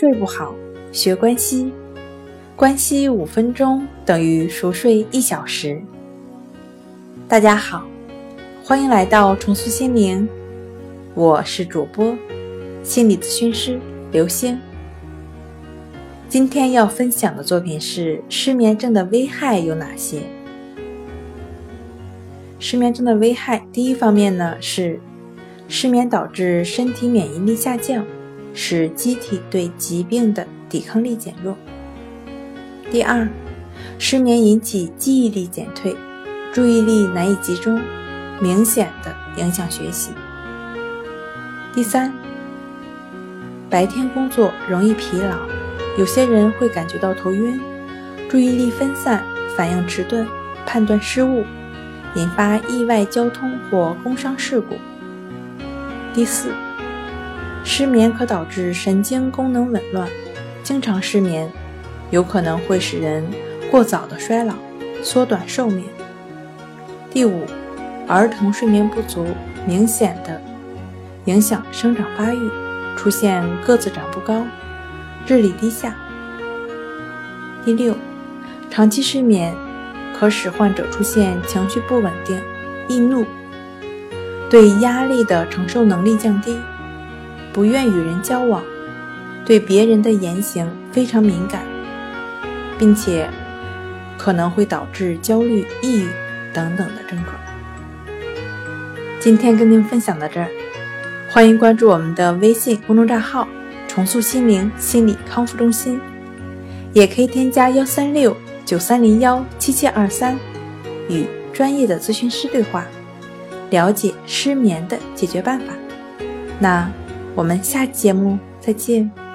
睡不好，学关息，关息五分钟等于熟睡一小时。大家好，欢迎来到重塑心灵，我是主播心理咨询师刘星。今天要分享的作品是失眠症的危害有哪些？失眠症的危害，第一方面呢是失眠导致身体免疫力下降。使机体对疾病的抵抗力减弱。第二，失眠引起记忆力减退，注意力难以集中，明显的影响学习。第三，白天工作容易疲劳，有些人会感觉到头晕，注意力分散，反应迟钝，判断失误，引发意外交通或工伤事故。第四。失眠可导致神经功能紊乱，经常失眠有可能会使人过早的衰老，缩短寿命。第五，儿童睡眠不足，明显的影响生长发育，出现个子长不高、智力低下。第六，长期失眠可使患者出现情绪不稳定、易怒，对压力的承受能力降低。不愿与人交往，对别人的言行非常敏感，并且可能会导致焦虑、抑郁等等的症状。今天跟您分享到这儿，欢迎关注我们的微信公众账号“重塑心灵心理康复中心”，也可以添加幺三六九三零幺七七二三，与专业的咨询师对话，了解失眠的解决办法。那。我们下期节目再见。